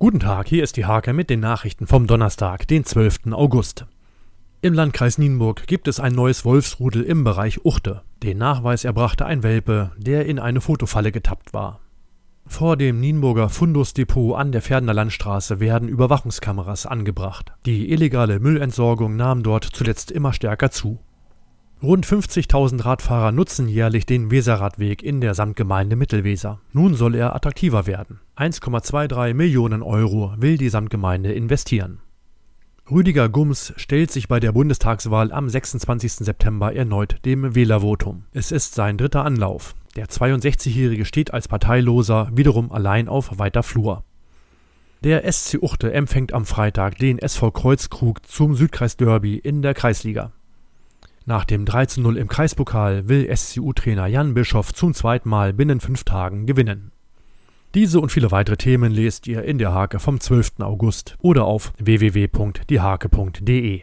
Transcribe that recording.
Guten Tag, hier ist die Hake mit den Nachrichten vom Donnerstag, den 12. August. Im Landkreis Nienburg gibt es ein neues Wolfsrudel im Bereich Uchte. Den Nachweis erbrachte ein Welpe, der in eine Fotofalle getappt war. Vor dem Nienburger Fundusdepot an der Pferdener Landstraße werden Überwachungskameras angebracht. Die illegale Müllentsorgung nahm dort zuletzt immer stärker zu. Rund 50.000 Radfahrer nutzen jährlich den Weserradweg in der Samtgemeinde Mittelweser. Nun soll er attraktiver werden. 1,23 Millionen Euro will die Samtgemeinde investieren. Rüdiger Gums stellt sich bei der Bundestagswahl am 26. September erneut dem Wählervotum. Es ist sein dritter Anlauf. Der 62-Jährige steht als Parteiloser wiederum allein auf weiter Flur. Der SC Uchte empfängt am Freitag den SV Kreuzkrug zum Südkreisderby in der Kreisliga. Nach dem 13-0 im Kreispokal will SCU-Trainer Jan Bischoff zum zweiten Mal binnen fünf Tagen gewinnen. Diese und viele weitere Themen lest ihr in der Hake vom 12. August oder auf www.diehake.de.